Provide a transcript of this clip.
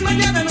mañana